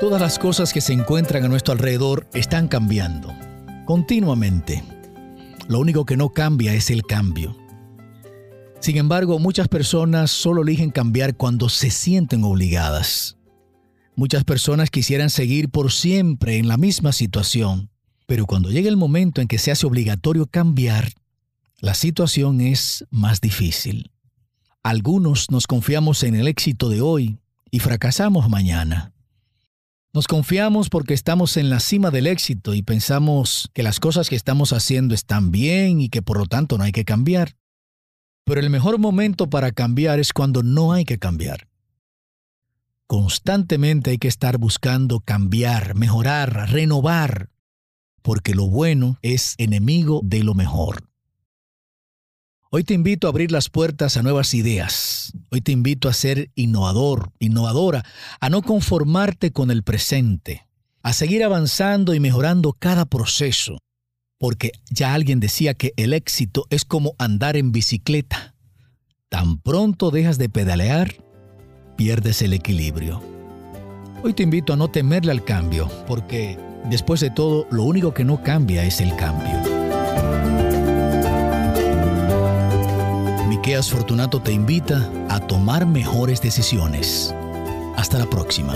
Todas las cosas que se encuentran a nuestro alrededor están cambiando, continuamente. Lo único que no cambia es el cambio. Sin embargo, muchas personas solo eligen cambiar cuando se sienten obligadas. Muchas personas quisieran seguir por siempre en la misma situación, pero cuando llega el momento en que se hace obligatorio cambiar, la situación es más difícil. Algunos nos confiamos en el éxito de hoy y fracasamos mañana. Nos confiamos porque estamos en la cima del éxito y pensamos que las cosas que estamos haciendo están bien y que por lo tanto no hay que cambiar. Pero el mejor momento para cambiar es cuando no hay que cambiar. Constantemente hay que estar buscando cambiar, mejorar, renovar, porque lo bueno es enemigo de lo mejor. Hoy te invito a abrir las puertas a nuevas ideas. Hoy te invito a ser innovador, innovadora, a no conformarte con el presente, a seguir avanzando y mejorando cada proceso. Porque ya alguien decía que el éxito es como andar en bicicleta. Tan pronto dejas de pedalear, pierdes el equilibrio. Hoy te invito a no temerle al cambio, porque después de todo, lo único que no cambia es el cambio. Fortunato te invita a tomar mejores decisiones. Hasta la próxima.